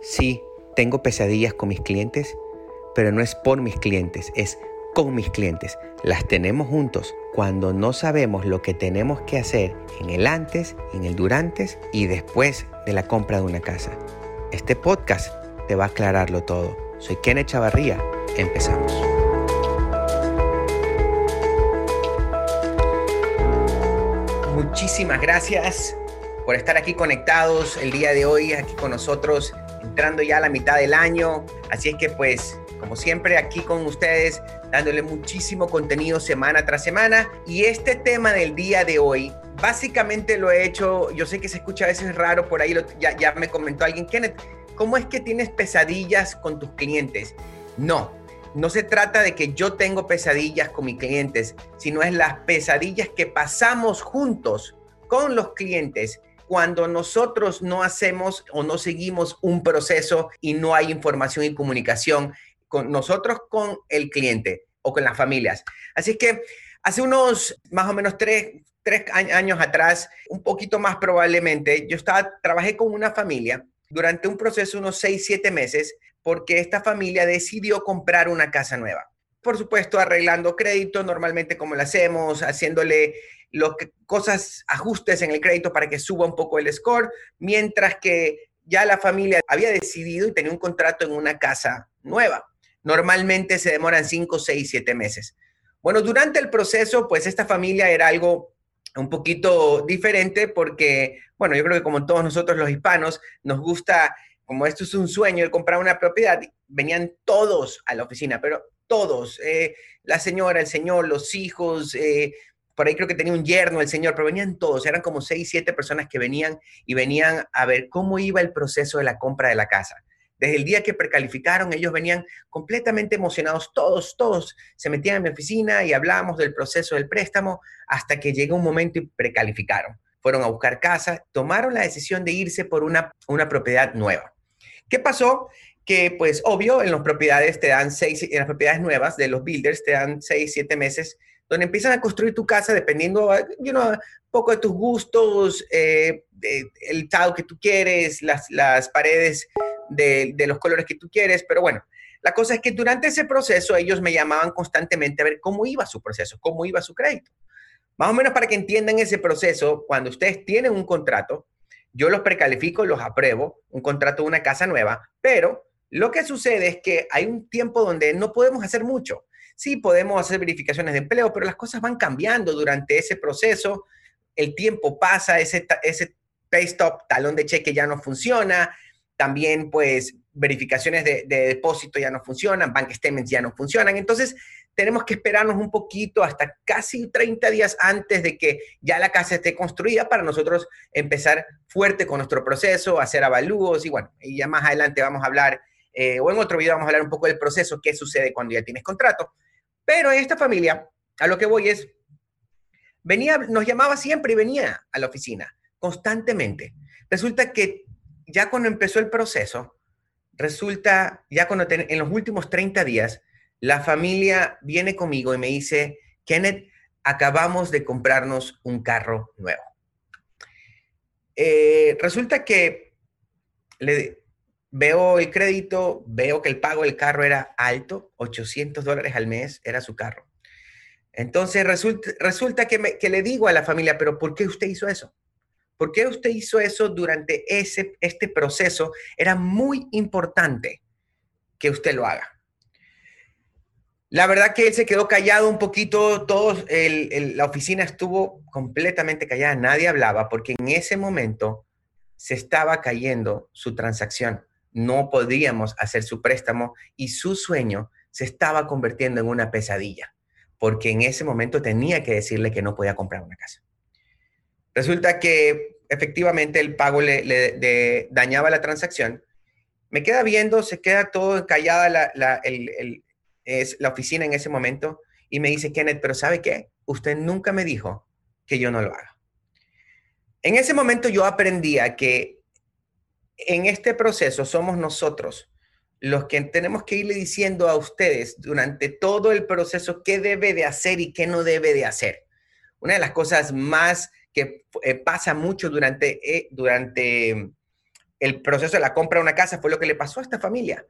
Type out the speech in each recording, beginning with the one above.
Sí, tengo pesadillas con mis clientes, pero no es por mis clientes, es con mis clientes. Las tenemos juntos cuando no sabemos lo que tenemos que hacer en el antes, en el durante y después de la compra de una casa. Este podcast te va a aclararlo todo. Soy Kenneth Chavarría. Empezamos. Muchísimas gracias por estar aquí conectados el día de hoy, aquí con nosotros entrando ya la mitad del año. Así es que pues, como siempre, aquí con ustedes, dándole muchísimo contenido semana tras semana. Y este tema del día de hoy, básicamente lo he hecho, yo sé que se escucha a veces raro, por ahí ya, ya me comentó alguien, Kenneth, ¿cómo es que tienes pesadillas con tus clientes? No, no se trata de que yo tengo pesadillas con mis clientes, sino es las pesadillas que pasamos juntos con los clientes cuando nosotros no hacemos o no seguimos un proceso y no hay información y comunicación con nosotros, con el cliente o con las familias. Así que hace unos más o menos tres, tres años atrás, un poquito más probablemente, yo estaba, trabajé con una familia durante un proceso, unos seis, siete meses, porque esta familia decidió comprar una casa nueva. Por supuesto, arreglando crédito, normalmente como lo hacemos, haciéndole lo que, cosas, ajustes en el crédito para que suba un poco el score, mientras que ya la familia había decidido y tenía un contrato en una casa nueva. Normalmente se demoran 5, 6, 7 meses. Bueno, durante el proceso, pues esta familia era algo un poquito diferente porque, bueno, yo creo que como todos nosotros los hispanos, nos gusta, como esto es un sueño, el comprar una propiedad, venían todos a la oficina, pero todos, eh, la señora, el señor, los hijos, eh, por ahí creo que tenía un yerno el señor, pero venían todos, eran como seis, siete personas que venían y venían a ver cómo iba el proceso de la compra de la casa. Desde el día que precalificaron, ellos venían completamente emocionados, todos, todos se metían en mi oficina y hablábamos del proceso del préstamo hasta que llegó un momento y precalificaron. Fueron a buscar casa, tomaron la decisión de irse por una, una propiedad nueva. ¿Qué pasó? Que, pues, obvio, en las propiedades te dan seis, en las propiedades nuevas de los builders te dan seis, siete meses donde empiezan a construir tu casa dependiendo, you know, un poco de tus gustos, eh, el estado que tú quieres, las, las paredes de, de, los colores que tú quieres, pero bueno, la cosa es que durante ese proceso ellos me llamaban constantemente a ver cómo iba su proceso, cómo iba su crédito. Más o menos para que entiendan ese proceso, cuando ustedes tienen un contrato, yo los precalifico, los apruebo, un contrato de una casa nueva, pero lo que sucede es que hay un tiempo donde no podemos hacer mucho sí podemos hacer verificaciones de empleo, pero las cosas van cambiando durante ese proceso, el tiempo pasa, ese, ese pay stop, talón de cheque ya no funciona, también pues verificaciones de, depósito ya no funcionan, bank statements ya no funcionan, entonces tenemos que esperarnos un poquito hasta casi 30 días antes de que ya la casa esté construida para nosotros empezar fuerte con nuestro proceso, hacer avalúos y bueno, y ya más adelante vamos a hablar, eh, o en otro video vamos a hablar un poco del proceso, qué sucede cuando ya tienes contrato. Pero esta familia, a lo que voy es, venía, nos llamaba siempre y venía a la oficina, constantemente. Resulta que ya cuando empezó el proceso, resulta, ya cuando en los últimos 30 días, la familia viene conmigo y me dice, Kenneth, acabamos de comprarnos un carro nuevo. Eh, resulta que le, Veo el crédito, veo que el pago del carro era alto, 800 dólares al mes era su carro. Entonces resulta, que, me, le digo a la familia, pero ¿por qué usted hizo eso? ¿Por qué usted hizo eso durante ese, este proceso? Era muy importante que usted lo haga. La verdad que él se quedó callado un poquito, todos, la oficina estuvo completamente callada, nadie hablaba porque en ese momento se estaba cayendo su transacción no podíamos hacer su préstamo y su sueño se estaba convirtiendo en una pesadilla, porque en ese momento tenía que decirle que no podía comprar una casa. Resulta que efectivamente el pago le, dañaba la transacción. Me queda viendo, se queda todo callada la, es, la oficina en ese momento y me dice, Kenneth, pero ¿sabe qué? Usted nunca me dijo que yo no lo haga. En ese momento yo aprendía que en este proceso somos nosotros los que tenemos que irle diciendo a ustedes durante todo el proceso qué debe de hacer y qué no debe de hacer. Una de las cosas más que eh, pasa mucho durante, eh, durante el proceso de la compra de una casa fue lo que le pasó a esta familia.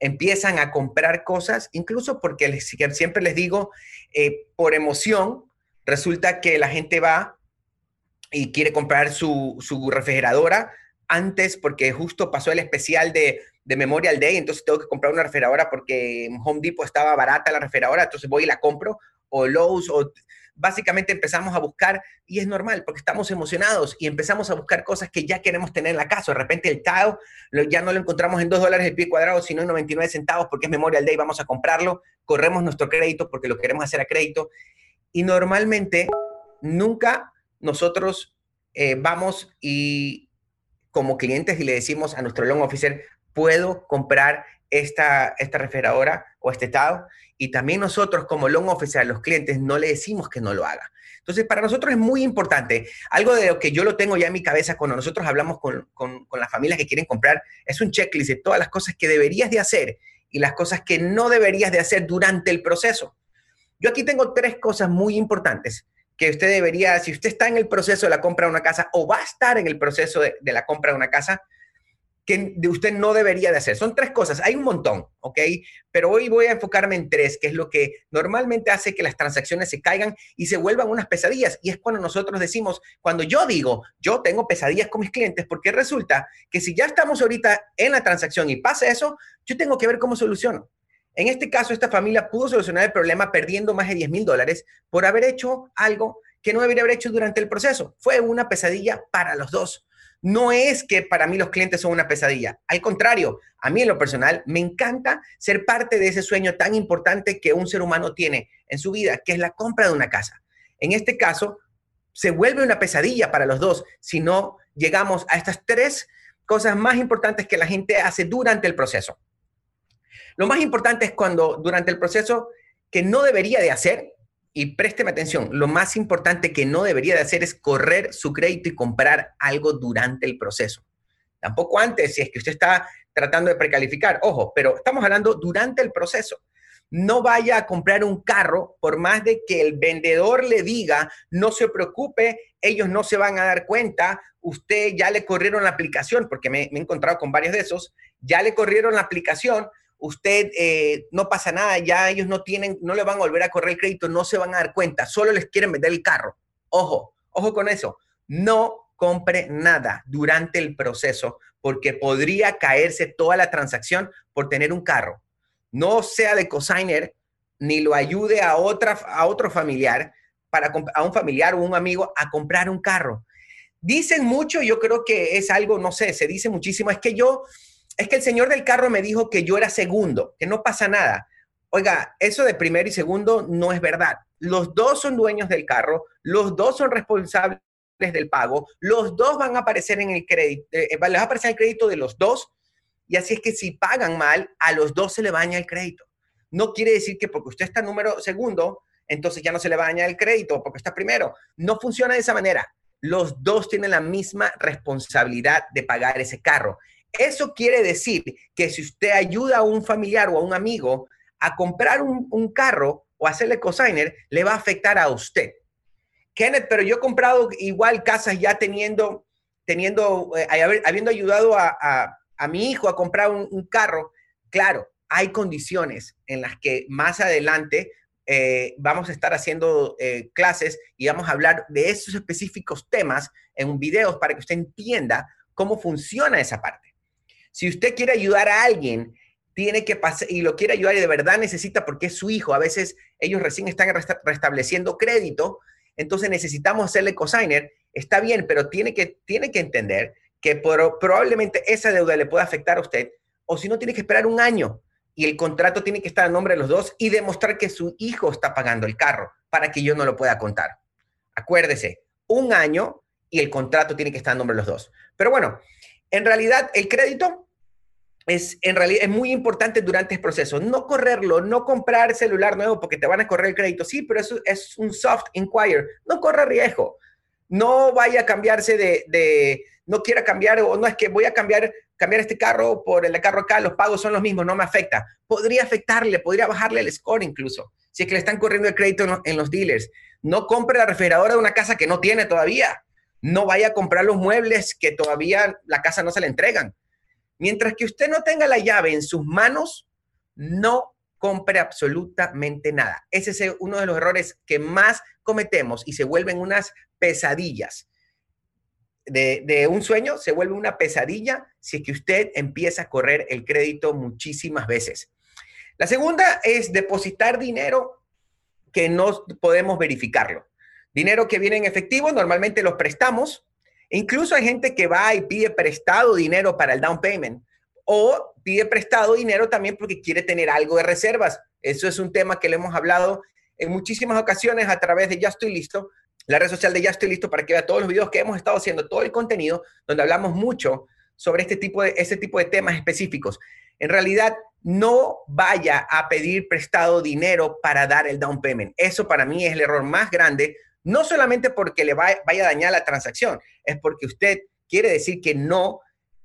Empiezan a comprar cosas, incluso porque siempre les digo, eh, por emoción, resulta que la gente va y quiere comprar su, su refrigeradora antes porque justo pasó el especial de, de, Memorial Day, entonces tengo que comprar una refrigeradora porque en Home Depot estaba barata la refrigeradora, entonces voy y la compro, o Lowe's, o básicamente empezamos a buscar, y es normal, porque estamos emocionados y empezamos a buscar cosas que ya queremos tener en la casa. De repente el tile ya no lo encontramos en 2 dólares el pie cuadrado, sino en 99 centavos porque es Memorial Day, vamos a comprarlo, corremos nuestro crédito porque lo queremos hacer a crédito. Y normalmente nunca nosotros eh, vamos y como clientes y le decimos a nuestro loan officer, puedo comprar esta, esta refrigeradora o este estado. Y también nosotros como loan officer a los clientes no le decimos que no lo haga. Entonces, para nosotros es muy importante, algo de lo que yo lo tengo ya en mi cabeza cuando nosotros hablamos con, con, con las familias que quieren comprar, es un checklist de todas las cosas que deberías de hacer y las cosas que no deberías de hacer durante el proceso. Yo aquí tengo tres cosas muy importantes que usted debería, si usted está en el proceso de la compra de una casa o va a estar en el proceso de, de la compra de una casa, que usted no debería de hacer. Son tres cosas, hay un montón, ¿ok? Pero hoy voy a enfocarme en tres, que es lo que normalmente hace que las transacciones se caigan y se vuelvan unas pesadillas. Y es cuando nosotros decimos, cuando yo digo, yo tengo pesadillas con mis clientes, porque resulta que si ya estamos ahorita en la transacción y pasa eso, yo tengo que ver cómo soluciono. En este caso, esta familia pudo solucionar el problema perdiendo más de 10 mil dólares por haber hecho algo que no debería haber hecho durante el proceso. Fue una pesadilla para los dos. No es que para mí los clientes son una pesadilla. Al contrario, a mí en lo personal me encanta ser parte de ese sueño tan importante que un ser humano tiene en su vida, que es la compra de una casa. En este caso, se vuelve una pesadilla para los dos si no llegamos a estas tres cosas más importantes que la gente hace durante el proceso. Lo más importante es cuando durante el proceso que no debería de hacer y présteme atención, lo más importante que no debería de hacer es correr su crédito y comprar algo durante el proceso. Tampoco antes, si es que usted está tratando de precalificar. Ojo, pero estamos hablando durante el proceso. No vaya a comprar un carro por más de que el vendedor le diga, no se preocupe, ellos no se van a dar cuenta, usted ya le corrieron la aplicación, porque me, me he encontrado con varios de esos, ya le corrieron la aplicación, usted eh, no pasa nada, ya ellos no tienen, no le van a volver a correr el crédito, no se van a dar cuenta, solo les quieren vender el carro. Ojo, ojo con eso. No compre nada durante el proceso porque podría caerse toda la transacción por tener un carro. No sea de cosigner ni lo ayude a, otra, a otro familiar, para, a un familiar o un amigo a comprar un carro. Dicen mucho, yo creo que es algo, no sé, se dice muchísimo, es que yo es que el señor del carro me dijo que yo era segundo, que no pasa nada. Oiga, eso de primero y segundo no es verdad. Los dos son dueños del carro, los dos son responsables del pago, los dos van a aparecer en el crédito, eh, les va a aparecer el crédito de los dos, y así es que si pagan mal, a los dos se le baña el crédito. No quiere decir que porque usted está número segundo, entonces ya no se le baña el crédito, porque está primero. No funciona de esa manera. Los dos tienen la misma responsabilidad de pagar ese carro. Eso quiere decir que si usted ayuda a un familiar o a un amigo a comprar un, carro o hacerle cosigner, le va a afectar a usted. Kenneth, pero yo he comprado igual casas ya teniendo, teniendo, eh, habiendo ayudado a, mi hijo a comprar un, carro. Claro, hay condiciones en las que más adelante eh, vamos a estar haciendo eh, clases y vamos a hablar de esos específicos temas en videos para que usted entienda cómo funciona esa parte. Si usted quiere ayudar a alguien, tiene que pasar y lo quiere ayudar y de verdad necesita porque es su hijo. A veces ellos recién están restableciendo crédito, entonces necesitamos hacerle cosigner. Está bien, pero tiene que, tiene que entender que probablemente esa deuda le pueda afectar a usted o si no tiene que esperar un año y el contrato tiene que estar a nombre de los dos y demostrar que su hijo está pagando el carro para que yo no lo pueda contar. Acuérdese, un año y el contrato tiene que estar a nombre de los dos. Pero bueno, en realidad el crédito es, en realidad, es muy importante durante el proceso. No correrlo, no comprar celular nuevo porque te van a correr el crédito. Sí, pero eso es un soft inquire. No corre riesgo. No vaya a cambiarse de, no quiera cambiar o no es que voy a cambiar, cambiar este carro por el carro acá, los pagos son los mismos, no me afecta. Podría afectarle, podría bajarle el score incluso, si es que le están corriendo el crédito en los, dealers. No compre la refrigeradora de una casa que no tiene todavía. No vaya a comprar los muebles que todavía la casa no se le entregan. Mientras que usted no tenga la llave en sus manos, no compre absolutamente nada. Ese es uno de los errores que más cometemos y se vuelven unas pesadillas. De, un sueño se vuelve una pesadilla si es que usted empieza a correr el crédito muchísimas veces. La segunda es depositar dinero que no podemos verificarlo. Dinero que viene en efectivo, normalmente los prestamos. E incluso hay gente que va y pide prestado dinero para el down payment o pide prestado dinero también porque quiere tener algo de reservas. Eso es un tema que le hemos hablado en muchísimas ocasiones a través de Ya estoy listo, la red social de Ya estoy listo para que vea todos los videos que hemos estado haciendo, todo el contenido donde hablamos mucho sobre este tipo de, este tipo de temas específicos. En realidad, no vaya a pedir prestado dinero para dar el down payment. Eso para mí es el error más grande, no solamente porque le vaya a dañar la transacción, es porque usted quiere decir que no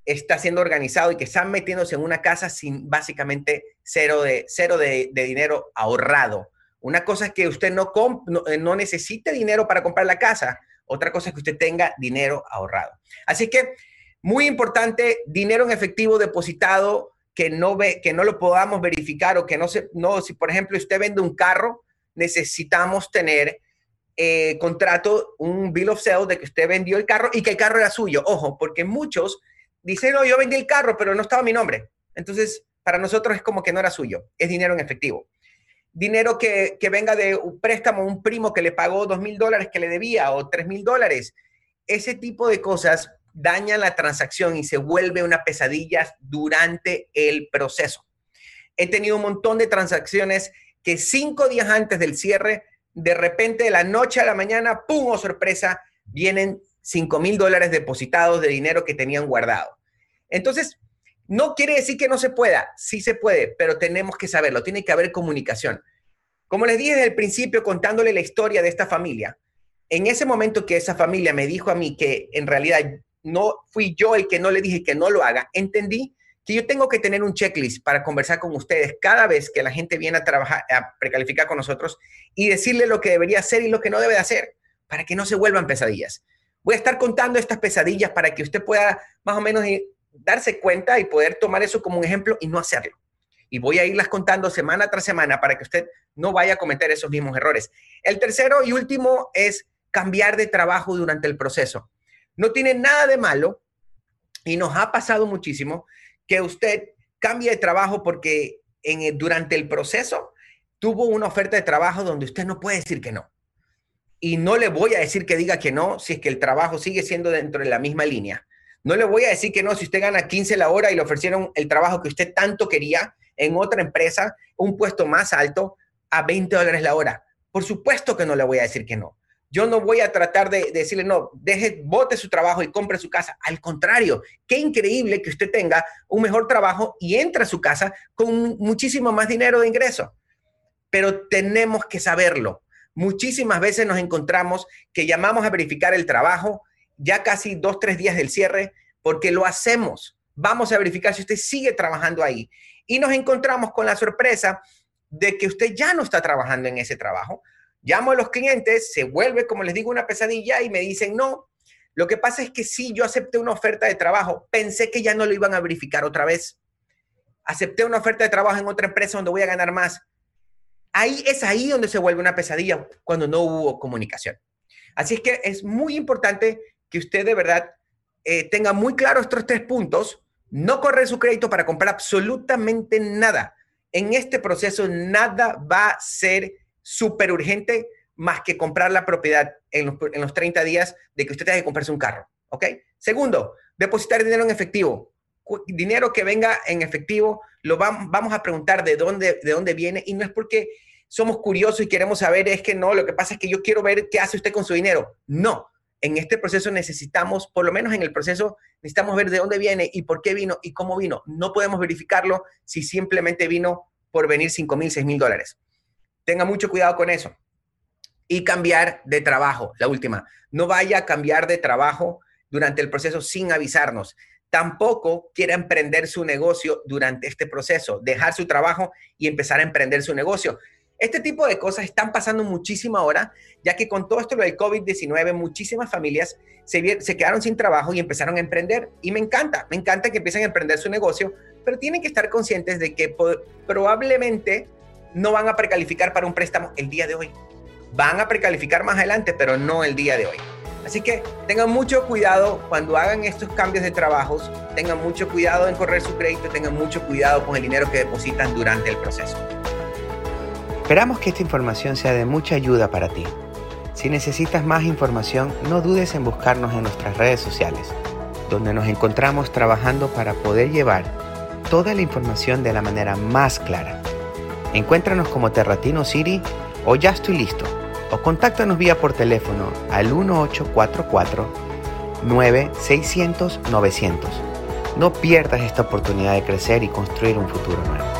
está siendo organizado y que están metiéndose en una casa sin básicamente cero de, cero de, dinero ahorrado. Una cosa es que usted no, no, eh, no necesite dinero para comprar la casa, otra cosa es que usted tenga dinero ahorrado. Así que, muy importante, dinero en efectivo depositado que no, ve, que no lo podamos verificar o que no se, no, si por ejemplo usted vende un carro, necesitamos tener eh, contrato, un bill of sale de que usted vendió el carro y que el carro era suyo. Ojo, porque muchos dicen, no, yo vendí el carro, pero no estaba mi nombre. Entonces, para nosotros es como que no era suyo, es dinero en efectivo. Dinero que, que venga de un préstamo, un primo que le pagó dos mil dólares que le debía o tres mil dólares. Ese tipo de cosas daña la transacción y se vuelve una pesadilla durante el proceso. He tenido un montón de transacciones que cinco días antes del cierre, de repente de la noche a la mañana, ¡pum! ¡Oh, sorpresa! Vienen cinco mil dólares depositados de dinero que tenían guardado. Entonces, no quiere decir que no se pueda, sí se puede, pero tenemos que saberlo, tiene que haber comunicación. Como les dije desde el principio contándole la historia de esta familia, en ese momento que esa familia me dijo a mí que en realidad no fui yo el que no le dije que no lo haga, entendí que yo tengo que tener un checklist para conversar con ustedes cada vez que la gente viene a trabajar, a precalificar con nosotros y decirle lo que debería hacer y lo que no debe de hacer para que no se vuelvan pesadillas. Voy a estar contando estas pesadillas para que usted pueda más o menos eh, darse cuenta y poder tomar eso como un ejemplo y no hacerlo. Y voy a irlas contando semana tras semana para que usted no vaya a cometer esos mismos errores. El tercero y último es cambiar de trabajo durante el proceso. No tiene nada de malo y nos ha pasado muchísimo que usted cambie de trabajo porque en durante el proceso tuvo una oferta de trabajo donde usted no puede decir que no. Y no le voy a decir que diga que no si es que el trabajo sigue siendo dentro de la misma línea. No le voy a decir que no si usted gana 15 la hora y le ofrecieron el trabajo que usted tanto quería en otra empresa, un puesto más alto, a 20 dólares la hora. Por supuesto que no le voy a decir que no. Yo no voy a tratar de, decirle, no, deje, bote su trabajo y compre su casa. Al contrario, qué increíble que usted tenga un mejor trabajo y entre a su casa con muchísimo más dinero de ingreso. Pero tenemos que saberlo. Muchísimas veces nos encontramos que llamamos a verificar el trabajo ya casi dos, tres días del cierre, porque lo hacemos. Vamos a verificar si usted sigue trabajando ahí. Y nos encontramos con la sorpresa de que usted ya no está trabajando en ese trabajo, Llamo a los clientes, se vuelve, como les digo, una pesadilla y me dicen, no, lo que pasa es que sí, yo acepté una oferta de trabajo, pensé que ya no lo iban a verificar otra vez. Acepté una oferta de trabajo en otra empresa donde voy a ganar más. Ahí es ahí donde se vuelve una pesadilla cuando no hubo comunicación. Así es que es muy importante que usted de verdad eh, tenga muy claro estos tres puntos. No correr su crédito para comprar absolutamente nada. En este proceso nada va a ser súper urgente más que comprar la propiedad en los, en los 30 días de que usted tenga que comprarse un carro. ¿Ok? Segundo, depositar dinero en efectivo. Dinero que venga en efectivo, lo vamos, a preguntar de dónde, de dónde viene y no es porque somos curiosos y queremos saber, es que no, lo que pasa es que yo quiero ver qué hace usted con su dinero. No, en este proceso necesitamos, por lo menos en el proceso, necesitamos ver de dónde viene y por qué vino y cómo vino. No podemos verificarlo si simplemente vino por venir 5 mil, 6 mil dólares. Tenga mucho cuidado con eso. Y cambiar de trabajo, la última. No vaya a cambiar de trabajo durante el proceso sin avisarnos. Tampoco quiera emprender su negocio durante este proceso, dejar su trabajo y empezar a emprender su negocio. Este tipo de cosas están pasando muchísimo ahora, ya que con todo esto del COVID-19, muchísimas familias se quedaron sin trabajo y empezaron a emprender. Y me encanta, me encanta que empiecen a emprender su negocio, pero tienen que estar conscientes de que probablemente no van a precalificar para un préstamo el día de hoy. Van a precalificar más adelante, pero no el día de hoy. Así que tengan mucho cuidado cuando hagan estos cambios de trabajos, tengan mucho cuidado en correr su crédito, tengan mucho cuidado con el dinero que depositan durante el proceso. Esperamos que esta información sea de mucha ayuda para ti. Si necesitas más información, no dudes en buscarnos en nuestras redes sociales, donde nos encontramos trabajando para poder llevar toda la información de la manera más clara. Encuéntranos como Terratino City o Ya estoy listo, o contáctanos vía por teléfono al 1844 9600 900. No pierdas esta oportunidad de crecer y construir un futuro nuevo.